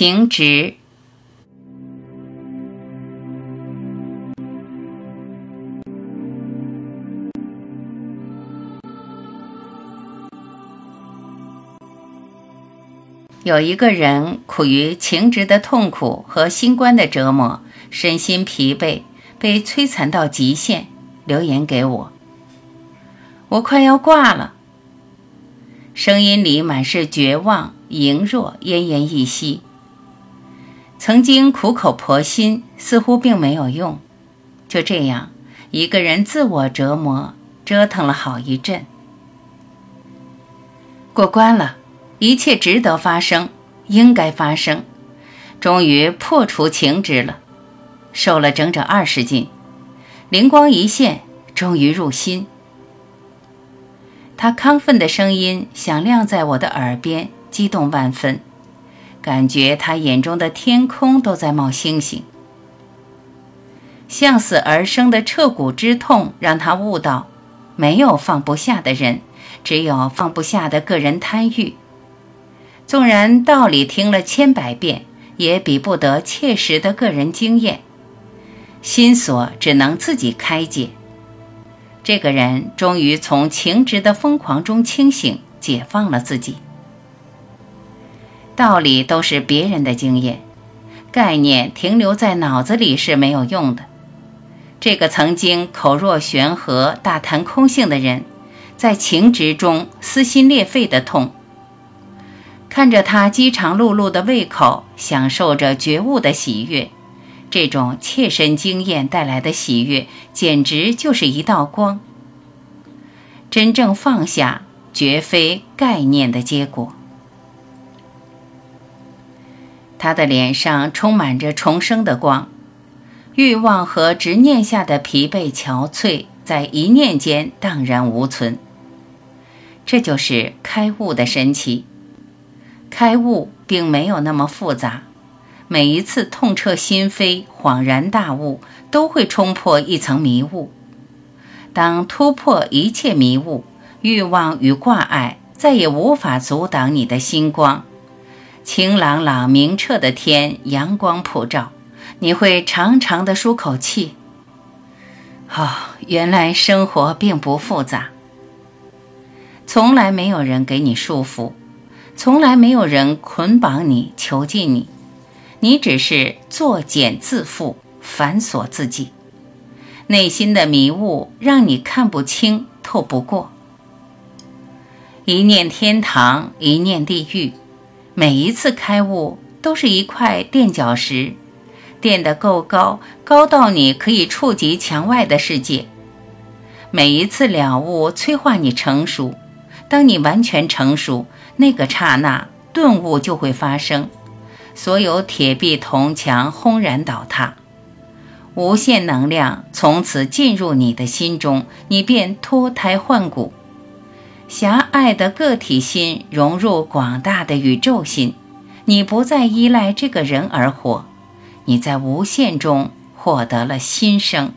情执。有一个人苦于情执的痛苦和新冠的折磨，身心疲惫，被摧残到极限，留言给我：“我快要挂了。”声音里满是绝望、羸弱、奄奄一息。曾经苦口婆心，似乎并没有用。就这样，一个人自我折磨，折腾了好一阵。过关了。一切值得发生，应该发生，终于破除情执了，瘦了整整二十斤，灵光一现，终于入心。他亢奋的声音响亮在我的耳边，激动万分，感觉他眼中的天空都在冒星星。向死而生的彻骨之痛让他悟到，没有放不下的人，只有放不下的个人贪欲。纵然道理听了千百遍，也比不得切实的个人经验。心锁只能自己开解。这个人终于从情执的疯狂中清醒，解放了自己。道理都是别人的经验，概念停留在脑子里是没有用的。这个曾经口若悬河、大谈空性的人，在情执中撕心裂肺的痛。看着他饥肠辘辘的胃口，享受着觉悟的喜悦，这种切身经验带来的喜悦，简直就是一道光。真正放下，绝非概念的结果。他的脸上充满着重生的光，欲望和执念下的疲惫憔悴，在一念间荡然无存。这就是开悟的神奇。开悟并没有那么复杂，每一次痛彻心扉、恍然大悟，都会冲破一层迷雾。当突破一切迷雾，欲望与挂碍再也无法阻挡你的星光。晴朗朗、明澈的天，阳光普照，你会长长的舒口气。哦，原来生活并不复杂，从来没有人给你束缚。从来没有人捆绑你、囚禁你，你只是作茧自缚、反锁自己。内心的迷雾让你看不清、透不过。一念天堂，一念地狱。每一次开悟都是一块垫脚石，垫得够高，高到你可以触及墙外的世界。每一次了悟催化你成熟，当你完全成熟。那个刹那，顿悟就会发生，所有铁壁铜墙轰然倒塌，无限能量从此进入你的心中，你便脱胎换骨，狭隘的个体心融入广大的宇宙心，你不再依赖这个人而活，你在无限中获得了新生。